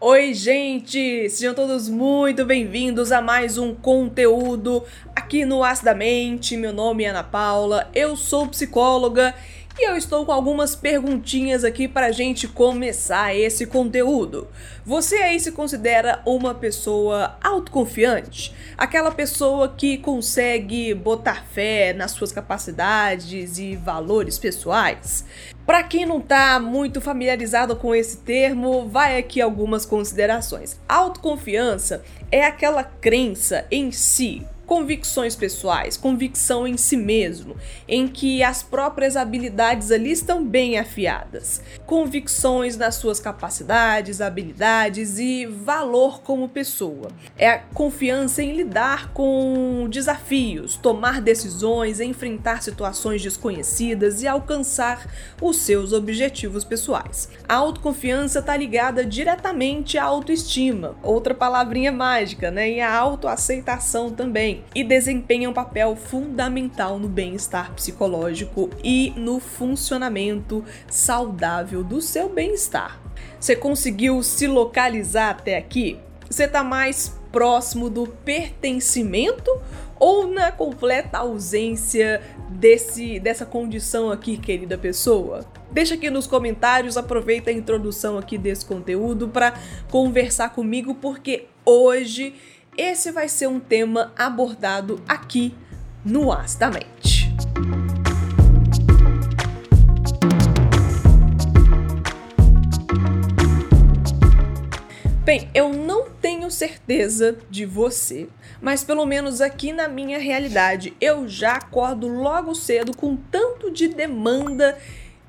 Oi, gente! Sejam todos muito bem-vindos a mais um conteúdo aqui no As da Mente. Meu nome é Ana Paula, eu sou psicóloga e eu estou com algumas perguntinhas aqui para a gente começar esse conteúdo. Você aí se considera uma pessoa autoconfiante? Aquela pessoa que consegue botar fé nas suas capacidades e valores pessoais? Para quem não está muito familiarizado com esse termo, vai aqui algumas considerações. Autoconfiança é aquela crença em si, convicções pessoais, convicção em si mesmo, em que as próprias habilidades ali estão bem afiadas, convicções nas suas capacidades, habilidades e valor como pessoa. É a confiança em lidar com desafios, tomar decisões, enfrentar situações desconhecidas e alcançar os seus objetivos pessoais. A autoconfiança está ligada diretamente à autoestima, outra palavrinha mágica, né? E a autoaceitação também e desempenha um papel fundamental no bem-estar psicológico e no funcionamento saudável do seu bem-estar. Você conseguiu se localizar até aqui? Você está mais próximo do pertencimento ou na completa ausência desse dessa condição aqui, querida pessoa? Deixa aqui nos comentários, aproveita a introdução aqui desse conteúdo para conversar comigo porque hoje esse vai ser um tema abordado aqui no As da Mente. Bem, eu não tenho certeza de você, mas pelo menos aqui na minha realidade eu já acordo logo cedo com tanto de demanda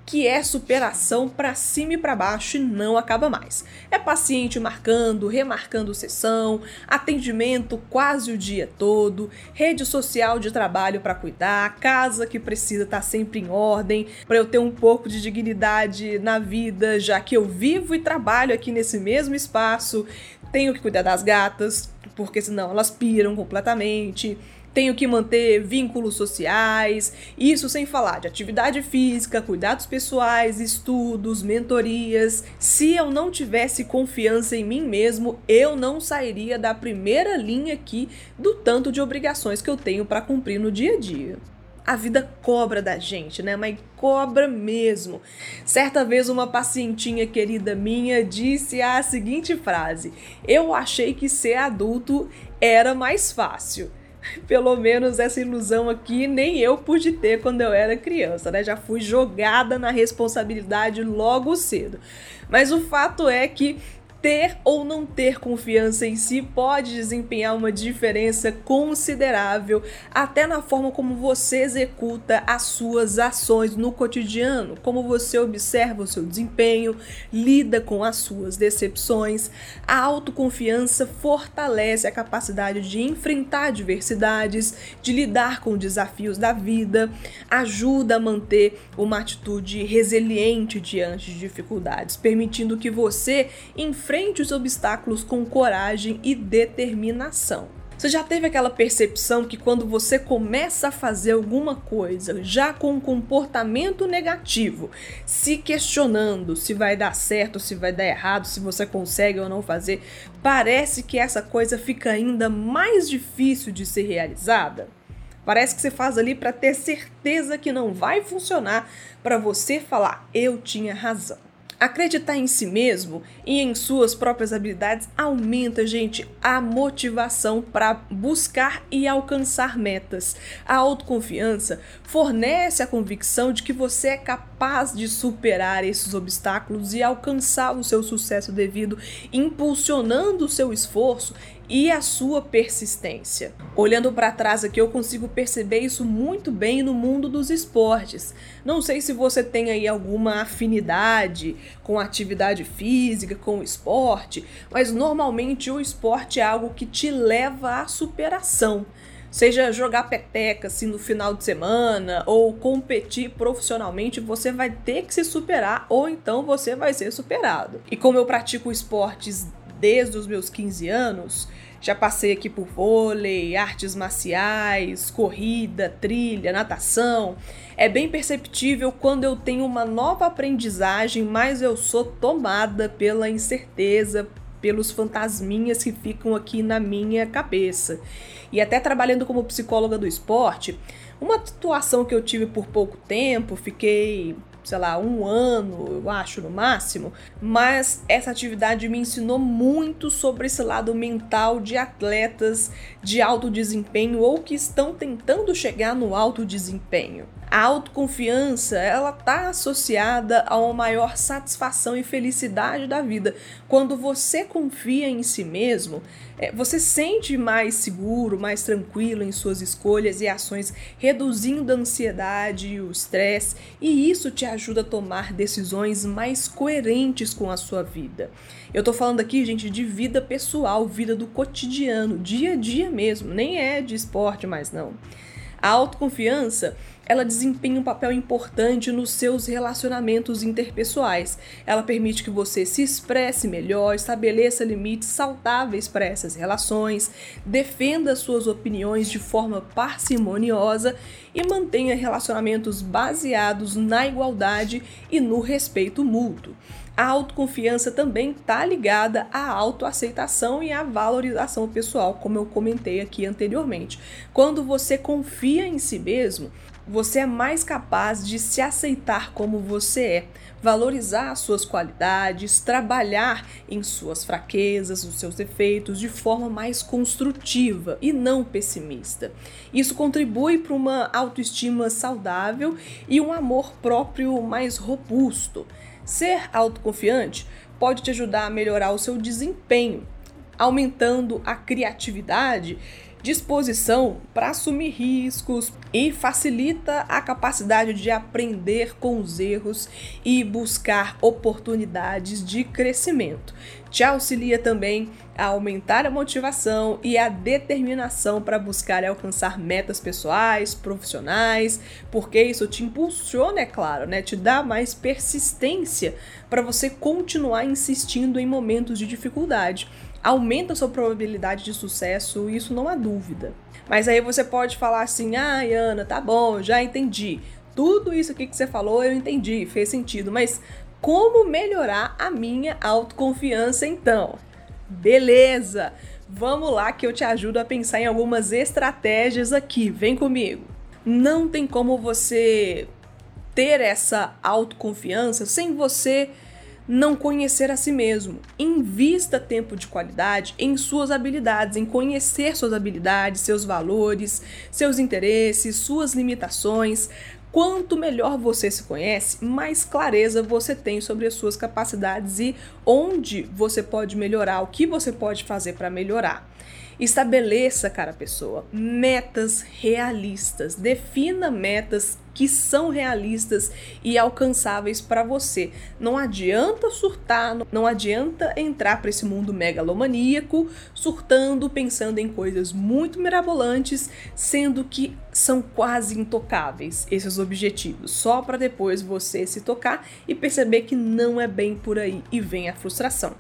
que é superação para cima e para baixo e não acaba mais. É paciente marcando, remarcando sessão, atendimento quase o dia todo, rede social de trabalho para cuidar, casa que precisa estar tá sempre em ordem, para eu ter um pouco de dignidade na vida, já que eu vivo e trabalho aqui nesse mesmo espaço, tenho que cuidar das gatas, porque senão elas piram completamente. Tenho que manter vínculos sociais, isso sem falar de atividade física, cuidados pessoais, estudos, mentorias. Se eu não tivesse confiança em mim mesmo, eu não sairia da primeira linha aqui do tanto de obrigações que eu tenho para cumprir no dia a dia a vida cobra da gente, né? Mas cobra mesmo. Certa vez uma pacientinha querida minha disse a seguinte frase: "Eu achei que ser adulto era mais fácil". Pelo menos essa ilusão aqui nem eu pude ter quando eu era criança, né? Já fui jogada na responsabilidade logo cedo. Mas o fato é que ter ou não ter confiança em si pode desempenhar uma diferença considerável até na forma como você executa as suas ações no cotidiano, como você observa o seu desempenho, lida com as suas decepções. A autoconfiança fortalece a capacidade de enfrentar adversidades, de lidar com desafios da vida, ajuda a manter uma atitude resiliente diante de dificuldades, permitindo que você enfrente enfrente os obstáculos com coragem e determinação. Você já teve aquela percepção que quando você começa a fazer alguma coisa já com um comportamento negativo, se questionando se vai dar certo, se vai dar errado, se você consegue ou não fazer, parece que essa coisa fica ainda mais difícil de ser realizada? Parece que você faz ali para ter certeza que não vai funcionar, para você falar eu tinha razão. Acreditar em si mesmo e em suas próprias habilidades aumenta, gente, a motivação para buscar e alcançar metas. A autoconfiança fornece a convicção de que você é capaz de superar esses obstáculos e alcançar o seu sucesso devido, impulsionando o seu esforço e a sua persistência. Olhando para trás aqui, eu consigo perceber isso muito bem no mundo dos esportes. Não sei se você tem aí alguma afinidade com atividade física, com esporte, mas normalmente o esporte é algo que te leva à superação seja jogar peteca assim no final de semana ou competir profissionalmente, você vai ter que se superar ou então você vai ser superado. E como eu pratico esportes desde os meus 15 anos. Já passei aqui por vôlei, artes marciais, corrida, trilha, natação. É bem perceptível quando eu tenho uma nova aprendizagem, mas eu sou tomada pela incerteza, pelos fantasminhas que ficam aqui na minha cabeça. E até trabalhando como psicóloga do esporte, uma situação que eu tive por pouco tempo, fiquei sei lá, um ano, eu acho, no máximo. Mas essa atividade me ensinou muito sobre esse lado mental de atletas de alto desempenho ou que estão tentando chegar no alto desempenho. A autoconfiança, ela está associada a uma maior satisfação e felicidade da vida. Quando você confia em si mesmo, é, você sente mais seguro, mais tranquilo em suas escolhas e ações, reduzindo a ansiedade e o estresse, e isso te ajuda a tomar decisões mais coerentes com a sua vida. Eu tô falando aqui, gente, de vida pessoal, vida do cotidiano, dia a dia mesmo, nem é de esporte mais não. A autoconfiança ela desempenha um papel importante nos seus relacionamentos interpessoais. Ela permite que você se expresse melhor, estabeleça limites saudáveis para essas relações, defenda suas opiniões de forma parcimoniosa e mantenha relacionamentos baseados na igualdade e no respeito mútuo. A autoconfiança também está ligada à autoaceitação e à valorização pessoal, como eu comentei aqui anteriormente. Quando você confia em si mesmo, você é mais capaz de se aceitar como você é, valorizar as suas qualidades, trabalhar em suas fraquezas, os seus defeitos de forma mais construtiva e não pessimista. Isso contribui para uma autoestima saudável e um amor próprio mais robusto. Ser autoconfiante pode te ajudar a melhorar o seu desempenho, aumentando a criatividade disposição para assumir riscos e facilita a capacidade de aprender com os erros e buscar oportunidades de crescimento. Te auxilia também a aumentar a motivação e a determinação para buscar e alcançar metas pessoais, profissionais, porque isso te impulsiona, é claro, né? Te dá mais persistência para você continuar insistindo em momentos de dificuldade aumenta a sua probabilidade de sucesso, isso não há dúvida. Mas aí você pode falar assim: ah, Ana, tá bom, já entendi. Tudo isso aqui que você falou eu entendi, fez sentido, mas como melhorar a minha autoconfiança então? Beleza! Vamos lá que eu te ajudo a pensar em algumas estratégias aqui. Vem comigo. Não tem como você ter essa autoconfiança sem você não conhecer a si mesmo. Invista tempo de qualidade em suas habilidades, em conhecer suas habilidades, seus valores, seus interesses, suas limitações. Quanto melhor você se conhece, mais clareza você tem sobre as suas capacidades e onde você pode melhorar, o que você pode fazer para melhorar. Estabeleça, cara pessoa, metas realistas. Defina metas que são realistas e alcançáveis para você. Não adianta surtar, não adianta entrar para esse mundo megalomaníaco, surtando, pensando em coisas muito mirabolantes, sendo que são quase intocáveis esses objetivos, só para depois você se tocar e perceber que não é bem por aí e vem a frustração.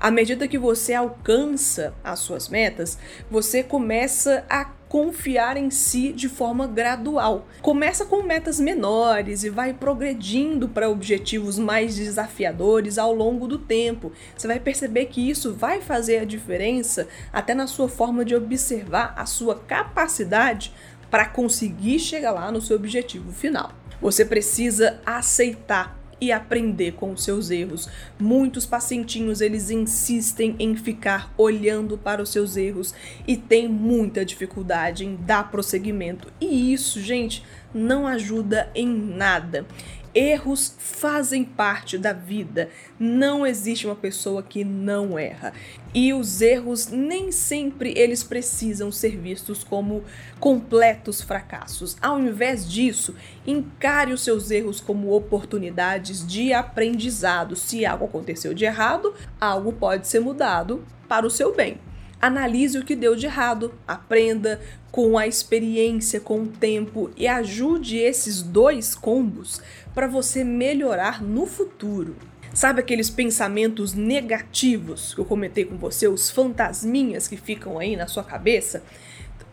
À medida que você alcança as suas metas, você começa a confiar em si de forma gradual. Começa com metas menores e vai progredindo para objetivos mais desafiadores ao longo do tempo. Você vai perceber que isso vai fazer a diferença até na sua forma de observar a sua capacidade para conseguir chegar lá no seu objetivo final. Você precisa aceitar e aprender com os seus erros. Muitos pacientinhos eles insistem em ficar olhando para os seus erros e têm muita dificuldade em dar prosseguimento. E isso, gente, não ajuda em nada. Erros fazem parte da vida. Não existe uma pessoa que não erra. E os erros nem sempre eles precisam ser vistos como completos fracassos. Ao invés disso, encare os seus erros como oportunidades de aprendizado. Se algo aconteceu de errado, algo pode ser mudado para o seu bem. Analise o que deu de errado, aprenda com a experiência, com o tempo e ajude esses dois combos para você melhorar no futuro. Sabe aqueles pensamentos negativos que eu comentei com você, os fantasminhas que ficam aí na sua cabeça?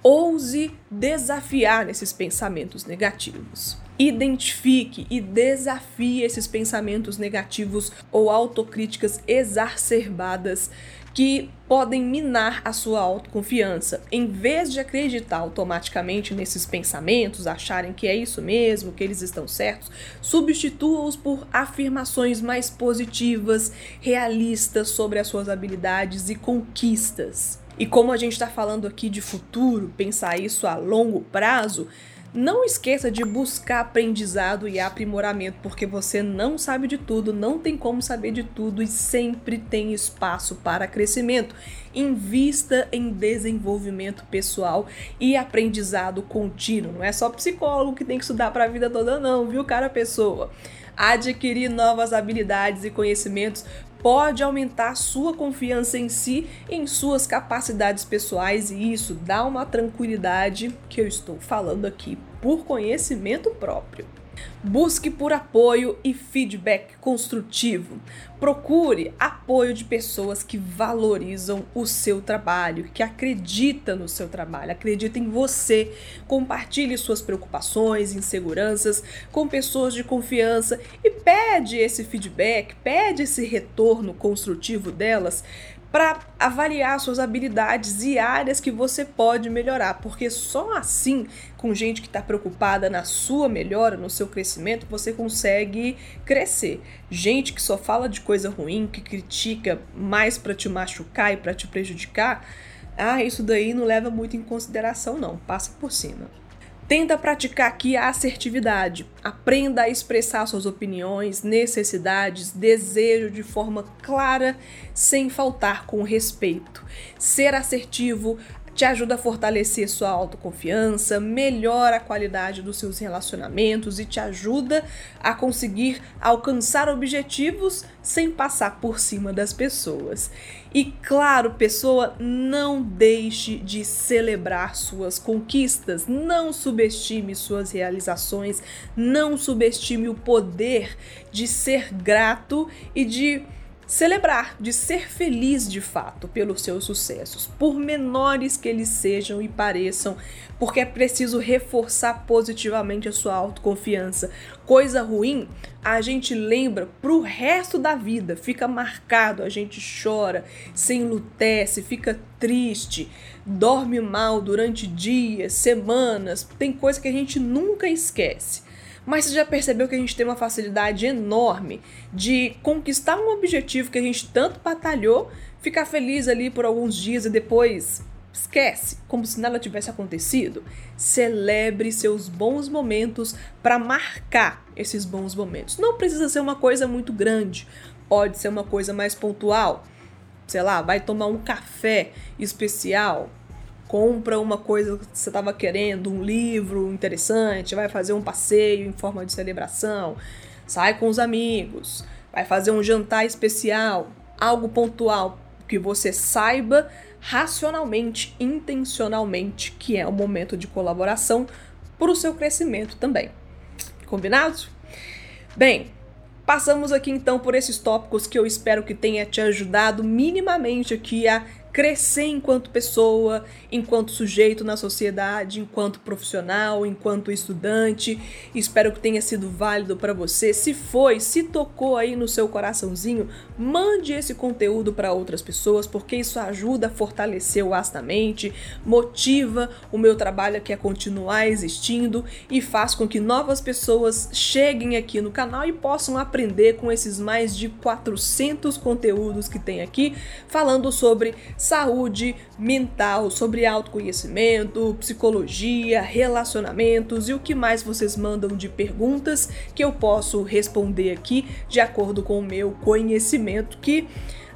Ouse desafiar esses pensamentos negativos. Identifique e desafie esses pensamentos negativos ou autocríticas exacerbadas que podem minar a sua autoconfiança. Em vez de acreditar automaticamente nesses pensamentos, acharem que é isso mesmo, que eles estão certos, substitua-os por afirmações mais positivas, realistas sobre as suas habilidades e conquistas. E como a gente está falando aqui de futuro, pensar isso a longo prazo, não esqueça de buscar aprendizado e aprimoramento, porque você não sabe de tudo, não tem como saber de tudo e sempre tem espaço para crescimento. Invista em desenvolvimento pessoal e aprendizado contínuo. Não é só psicólogo que tem que estudar para a vida toda, não, viu, cara pessoa? Adquirir novas habilidades e conhecimentos pode aumentar sua confiança em si, em suas capacidades pessoais e isso dá uma tranquilidade que eu estou falando aqui por conhecimento próprio. Busque por apoio e feedback construtivo. Procure apoio de pessoas que valorizam o seu trabalho, que acreditam no seu trabalho, acreditam em você. Compartilhe suas preocupações, inseguranças com pessoas de confiança e pede esse feedback, pede esse retorno construtivo delas para avaliar suas habilidades e áreas que você pode melhorar, porque só assim, com gente que está preocupada na sua melhora, no seu crescimento, você consegue crescer. Gente que só fala de coisa ruim, que critica mais para te machucar e para te prejudicar, ah, isso daí não leva muito em consideração, não, passa por cima. Tenta praticar aqui a assertividade. Aprenda a expressar suas opiniões, necessidades, desejo de forma clara, sem faltar com respeito. Ser assertivo te ajuda a fortalecer sua autoconfiança, melhora a qualidade dos seus relacionamentos e te ajuda a conseguir alcançar objetivos sem passar por cima das pessoas. E claro, pessoa, não deixe de celebrar suas conquistas, não subestime suas realizações, não subestime o poder de ser grato e de celebrar, de ser feliz de fato pelos seus sucessos, por menores que eles sejam e pareçam, porque é preciso reforçar positivamente a sua autoconfiança. Coisa ruim, a gente lembra pro resto da vida, fica marcado, a gente chora, se enlutece, fica triste, dorme mal durante dias, semanas, tem coisa que a gente nunca esquece. Mas você já percebeu que a gente tem uma facilidade enorme de conquistar um objetivo que a gente tanto batalhou, ficar feliz ali por alguns dias e depois esquece, como se nada tivesse acontecido? Celebre seus bons momentos para marcar esses bons momentos. Não precisa ser uma coisa muito grande, pode ser uma coisa mais pontual. Sei lá, vai tomar um café especial, compra uma coisa que você estava querendo, um livro interessante, vai fazer um passeio em forma de celebração, sai com os amigos, vai fazer um jantar especial, algo pontual que você saiba racionalmente, intencionalmente que é o momento de colaboração para o seu crescimento também. Combinado? Bem, passamos aqui então por esses tópicos que eu espero que tenha te ajudado minimamente aqui a crescer enquanto pessoa, enquanto sujeito na sociedade, enquanto profissional, enquanto estudante. Espero que tenha sido válido para você. Se foi, se tocou aí no seu coraçãozinho, mande esse conteúdo para outras pessoas, porque isso ajuda a fortalecer o astamente, motiva o meu trabalho aqui a continuar existindo e faz com que novas pessoas cheguem aqui no canal e possam aprender com esses mais de 400 conteúdos que tem aqui falando sobre saúde mental, sobre autoconhecimento, psicologia, relacionamentos e o que mais vocês mandam de perguntas que eu posso responder aqui de acordo com o meu conhecimento que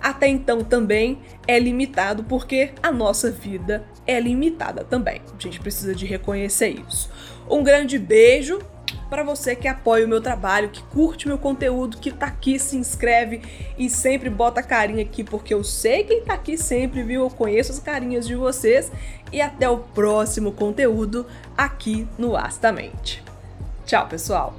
até então também é limitado porque a nossa vida é limitada também. A gente precisa de reconhecer isso. Um grande beijo para você que apoia o meu trabalho, que curte meu conteúdo, que tá aqui, se inscreve e sempre bota carinha aqui, porque eu sei quem tá aqui sempre, viu? Eu conheço as carinhas de vocês. E até o próximo conteúdo aqui no Astamente. Tchau, pessoal!